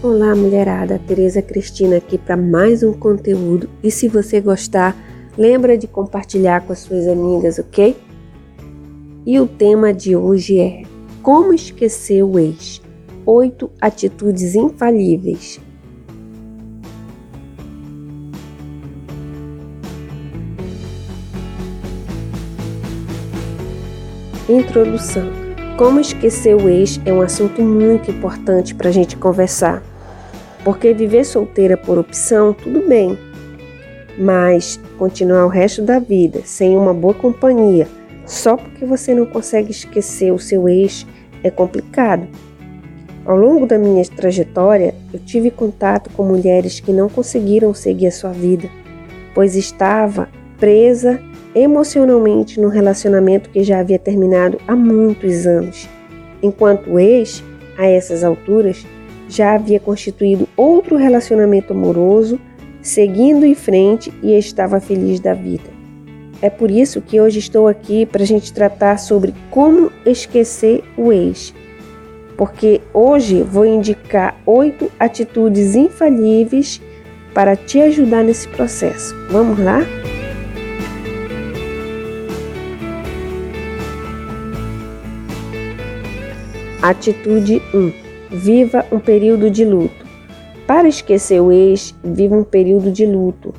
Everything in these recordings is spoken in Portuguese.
Olá, mulherada. Tereza Cristina aqui para mais um conteúdo. E se você gostar, lembra de compartilhar com as suas amigas, ok? E o tema de hoje é Como esquecer o ex? Oito atitudes infalíveis. Introdução como esquecer o ex é um assunto muito importante para a gente conversar. Porque viver solteira por opção, tudo bem. Mas continuar o resto da vida sem uma boa companhia, só porque você não consegue esquecer o seu ex, é complicado. Ao longo da minha trajetória, eu tive contato com mulheres que não conseguiram seguir a sua vida, pois estava presa emocionalmente num relacionamento que já havia terminado há muitos anos, enquanto o ex, a essas alturas, já havia constituído outro relacionamento amoroso, seguindo em frente e estava feliz da vida. É por isso que hoje estou aqui para a gente tratar sobre como esquecer o ex. Porque hoje vou indicar oito atitudes infalíveis para te ajudar nesse processo. Vamos lá? Atitude 1. Viva um período de luto. Para esquecer o ex, viva um período de luto,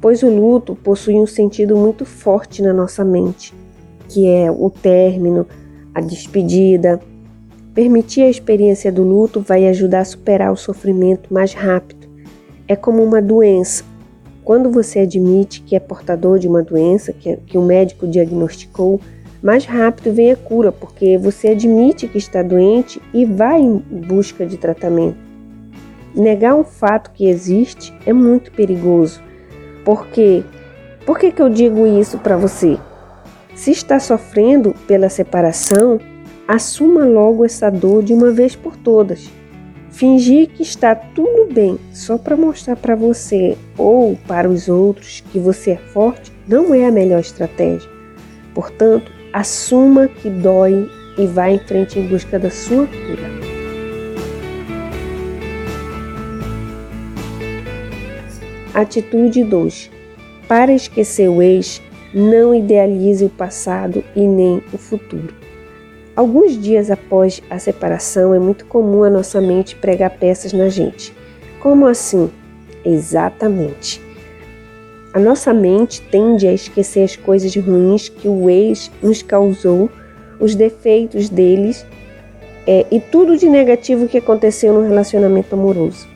pois o luto possui um sentido muito forte na nossa mente, que é o término, a despedida. Permitir a experiência do luto vai ajudar a superar o sofrimento mais rápido. É como uma doença. Quando você admite que é portador de uma doença que, que o médico diagnosticou, mais rápido vem a cura, porque você admite que está doente e vai em busca de tratamento. Negar um fato que existe é muito perigoso. Porque por que, que eu digo isso para você? Se está sofrendo pela separação, assuma logo essa dor de uma vez por todas. Fingir que está tudo bem só para mostrar para você ou para os outros que você é forte não é a melhor estratégia. Portanto, assuma que dói e vá em frente em busca da sua cura. Atitude 2. Para esquecer o ex, não idealize o passado e nem o futuro. Alguns dias após a separação, é muito comum a nossa mente pregar peças na gente. Como assim? Exatamente. A nossa mente tende a esquecer as coisas ruins que o ex nos causou, os defeitos deles é, e tudo de negativo que aconteceu no relacionamento amoroso.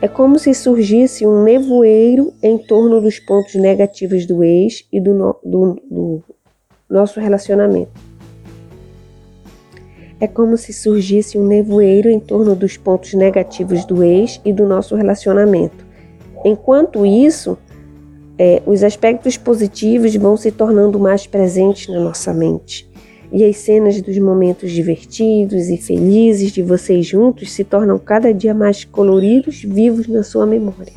É como se surgisse um nevoeiro em torno dos pontos negativos do ex e do, no, do, do nosso relacionamento. É como se surgisse um nevoeiro em torno dos pontos negativos do ex e do nosso relacionamento. Enquanto isso, é, os aspectos positivos vão se tornando mais presentes na nossa mente. E as cenas dos momentos divertidos e felizes de vocês juntos se tornam cada dia mais coloridos, vivos na sua memória.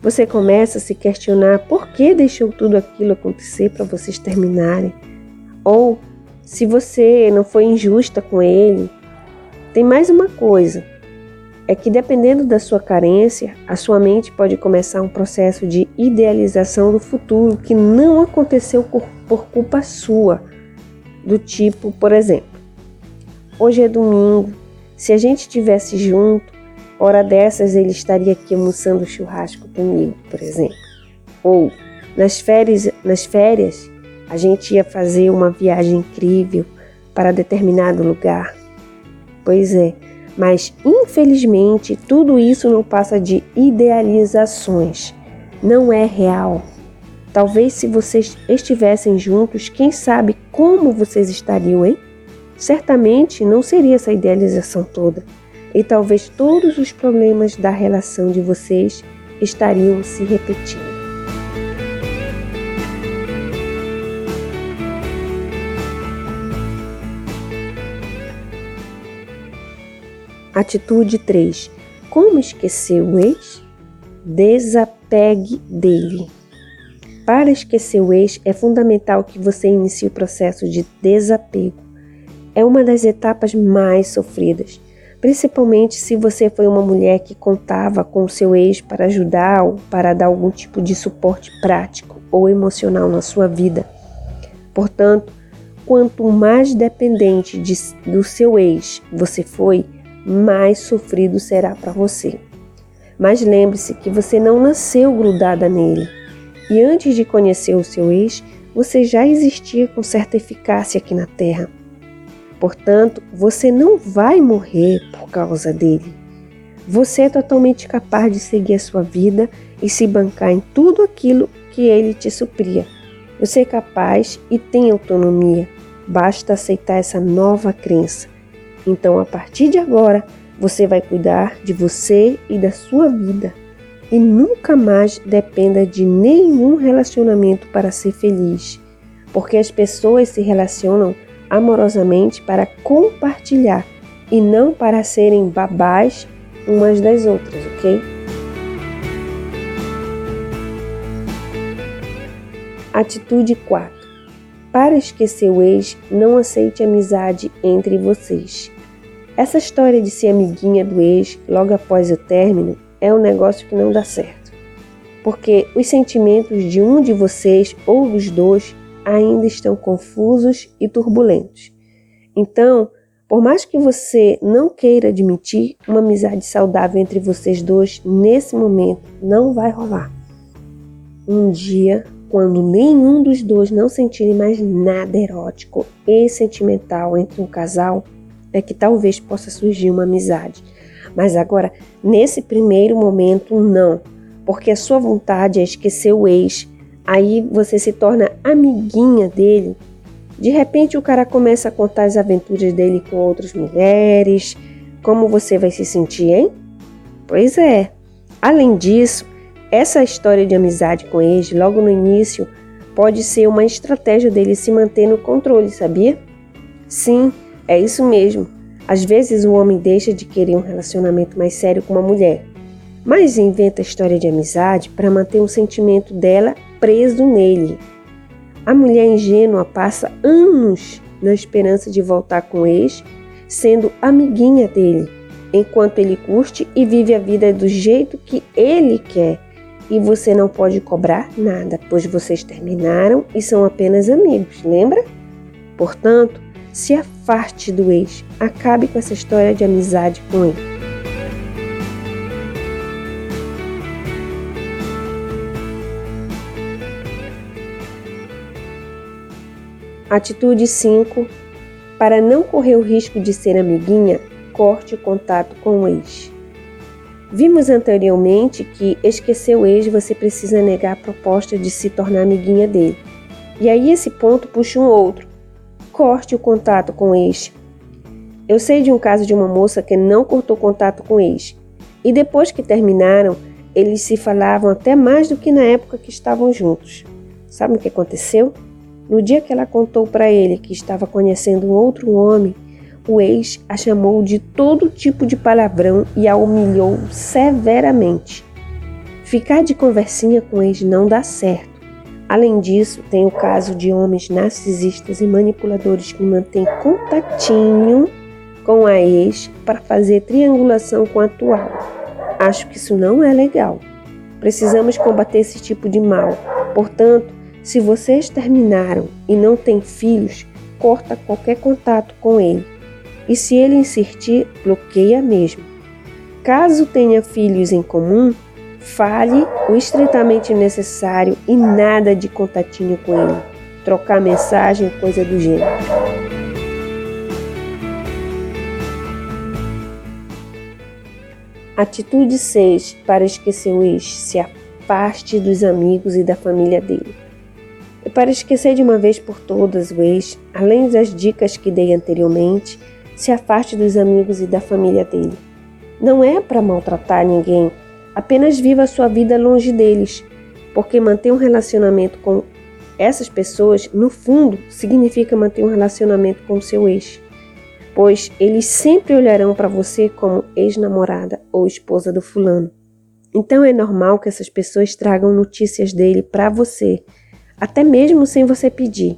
Você começa a se questionar por que deixou tudo aquilo acontecer para vocês terminarem. Ou se você não foi injusta com ele. Tem mais uma coisa é que dependendo da sua carência, a sua mente pode começar um processo de idealização do futuro que não aconteceu por, culpa sua. Do tipo, por exemplo, hoje é domingo, se a gente estivesse junto, hora dessas ele estaria aqui almoçando churrasco comigo, por exemplo. Ou nas férias, nas férias, a gente ia fazer uma viagem incrível para determinado lugar. Pois é, mas infelizmente tudo isso não passa de idealizações, não é real. Talvez se vocês estivessem juntos, quem sabe como vocês estariam, hein? Certamente não seria essa idealização toda. E talvez todos os problemas da relação de vocês estariam se repetindo. Atitude 3. Como esquecer o ex? Desapegue dele. Para esquecer o ex, é fundamental que você inicie o processo de desapego. É uma das etapas mais sofridas, principalmente se você foi uma mulher que contava com o seu ex para ajudar ou para dar algum tipo de suporte prático ou emocional na sua vida. Portanto, quanto mais dependente de, do seu ex você foi, mais sofrido será para você. Mas lembre-se que você não nasceu grudada nele. E antes de conhecer o seu ex, você já existia com certa eficácia aqui na Terra. Portanto, você não vai morrer por causa dele. Você é totalmente capaz de seguir a sua vida e se bancar em tudo aquilo que ele te supria. Você é capaz e tem autonomia. Basta aceitar essa nova crença. Então, a partir de agora, você vai cuidar de você e da sua vida. E nunca mais dependa de nenhum relacionamento para ser feliz, porque as pessoas se relacionam amorosamente para compartilhar e não para serem babás umas das outras, ok? Atitude 4. Para esquecer o ex, não aceite amizade entre vocês. Essa história de ser amiguinha do ex logo após o término é um negócio que não dá certo. Porque os sentimentos de um de vocês ou dos dois ainda estão confusos e turbulentos. Então, por mais que você não queira admitir, uma amizade saudável entre vocês dois nesse momento não vai rolar. Um dia, quando nenhum dos dois não sentirem mais nada erótico e sentimental entre um casal, é que talvez possa surgir uma amizade. Mas agora, nesse primeiro momento, não, porque a sua vontade é esquecer o ex Aí você se torna amiguinha dele. De repente o cara começa a contar as aventuras dele com outras mulheres. Como você vai se sentir, hein? Pois é. Além disso, essa história de amizade com ex, logo no início, pode ser uma estratégia dele se manter no controle, sabia? Sim, é isso mesmo. Às vezes o homem deixa de querer um relacionamento mais sério com uma mulher, mas inventa a história de amizade para manter um sentimento dela preso nele. A mulher ingênua passa anos na esperança de voltar com o ex, sendo amiguinha dele, enquanto ele curte e vive a vida do jeito que ele quer. E você não pode cobrar nada, pois vocês terminaram e são apenas amigos, lembra? Portanto, se afaste do ex, acabe com essa história de amizade com ele. Atitude 5. Para não correr o risco de ser amiguinha, corte o contato com o ex. Vimos anteriormente que esquecer o ex você precisa negar a proposta de se tornar amiguinha dele. E aí esse ponto puxa um outro. Corte o contato com o ex. Eu sei de um caso de uma moça que não cortou contato com o ex. E depois que terminaram, eles se falavam até mais do que na época que estavam juntos. Sabe o que aconteceu? No dia que ela contou para ele que estava conhecendo um outro homem, o ex a chamou de todo tipo de palavrão e a humilhou severamente. Ficar de conversinha com o ex não dá certo. Além disso, tem o caso de homens narcisistas e manipuladores que mantêm contatinho com a ex para fazer triangulação com a atual. Acho que isso não é legal. Precisamos combater esse tipo de mal. Portanto, se vocês terminaram e não têm filhos, corta qualquer contato com ele. E se ele insistir, bloqueia mesmo. Caso tenha filhos em comum, fale o estritamente necessário e nada de contatinho com ele. Trocar mensagem, coisa do gênero. Atitude 6 para esquecer o ex: se afaste dos amigos e da família dele. E para esquecer de uma vez por todas o ex, além das dicas que dei anteriormente, se afaste dos amigos e da família dele. Não é para maltratar ninguém, apenas viva a sua vida longe deles, porque manter um relacionamento com essas pessoas, no fundo, significa manter um relacionamento com seu ex, pois eles sempre olharão para você como ex-namorada ou esposa do fulano. Então é normal que essas pessoas tragam notícias dele para você até mesmo sem você pedir.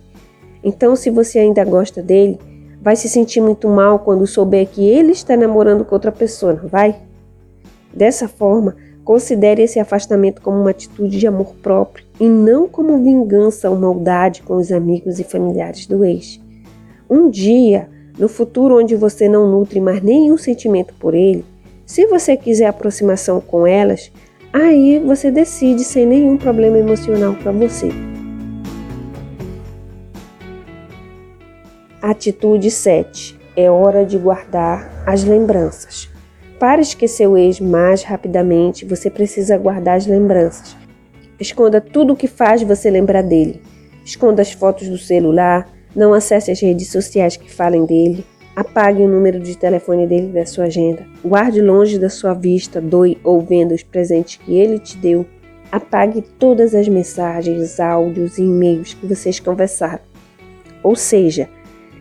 Então, se você ainda gosta dele, Vai se sentir muito mal quando souber que ele está namorando com outra pessoa, não vai? Dessa forma, considere esse afastamento como uma atitude de amor próprio e não como vingança ou maldade com os amigos e familiares do ex. Um dia, no futuro onde você não nutre mais nenhum sentimento por ele, se você quiser aproximação com elas, aí você decide sem nenhum problema emocional para você. Atitude 7. É hora de guardar as lembranças. Para esquecer o ex mais rapidamente, você precisa guardar as lembranças. Esconda tudo o que faz você lembrar dele. Esconda as fotos do celular, não acesse as redes sociais que falem dele, apague o número de telefone dele da sua agenda, guarde longe da sua vista, doe ou venda os presentes que ele te deu, apague todas as mensagens, áudios e e-mails que vocês conversaram. Ou seja,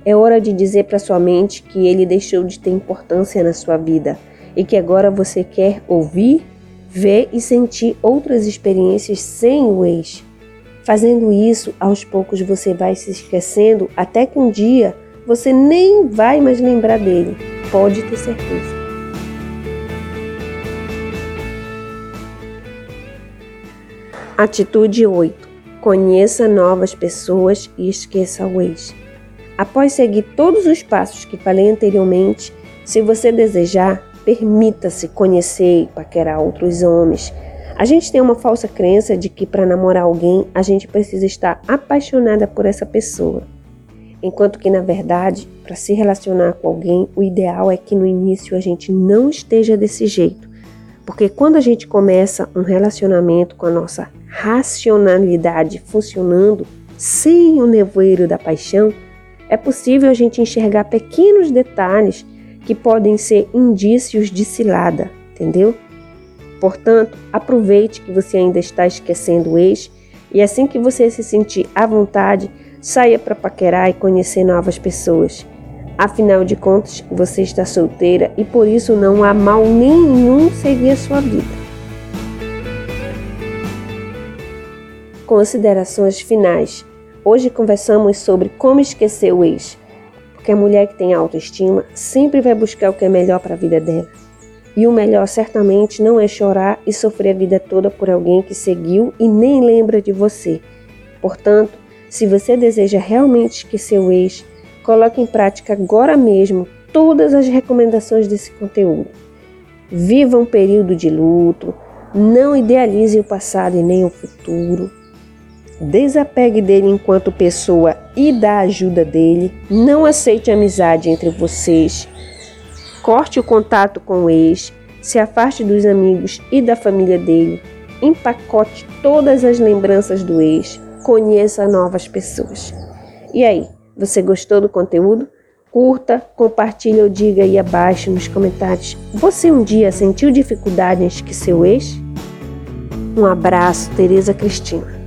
é hora de dizer para sua mente que ele deixou de ter importância na sua vida e que agora você quer ouvir, ver e sentir outras experiências sem o ex. Fazendo isso, aos poucos você vai se esquecendo até que um dia você nem vai mais lembrar dele. Pode ter certeza. Atitude 8. Conheça novas pessoas e esqueça o ex. Após seguir todos os passos que falei anteriormente, se você desejar, permita-se conhecer e paquerar outros homens. A gente tem uma falsa crença de que para namorar alguém a gente precisa estar apaixonada por essa pessoa. Enquanto que, na verdade, para se relacionar com alguém, o ideal é que no início a gente não esteja desse jeito. Porque quando a gente começa um relacionamento com a nossa racionalidade funcionando, sem o nevoeiro da paixão, é possível a gente enxergar pequenos detalhes que podem ser indícios de cilada, entendeu? Portanto, aproveite que você ainda está esquecendo o ex e assim que você se sentir à vontade, saia para paquerar e conhecer novas pessoas. Afinal de contas, você está solteira e por isso não há mal nenhum seguir a sua vida. Considerações finais. Hoje conversamos sobre como esquecer o ex, porque a mulher que tem autoestima sempre vai buscar o que é melhor para a vida dela. E o melhor certamente não é chorar e sofrer a vida toda por alguém que seguiu e nem lembra de você. Portanto, se você deseja realmente esquecer o ex, coloque em prática agora mesmo todas as recomendações desse conteúdo. Viva um período de luto, não idealize o passado e nem o futuro. Desapegue dele enquanto pessoa e da ajuda dele. Não aceite amizade entre vocês. Corte o contato com o ex. Se afaste dos amigos e da família dele. Empacote todas as lembranças do ex. Conheça novas pessoas. E aí, você gostou do conteúdo? Curta, compartilhe ou diga aí abaixo nos comentários. Você um dia sentiu dificuldade em esquecer o ex? Um abraço, Tereza Cristina.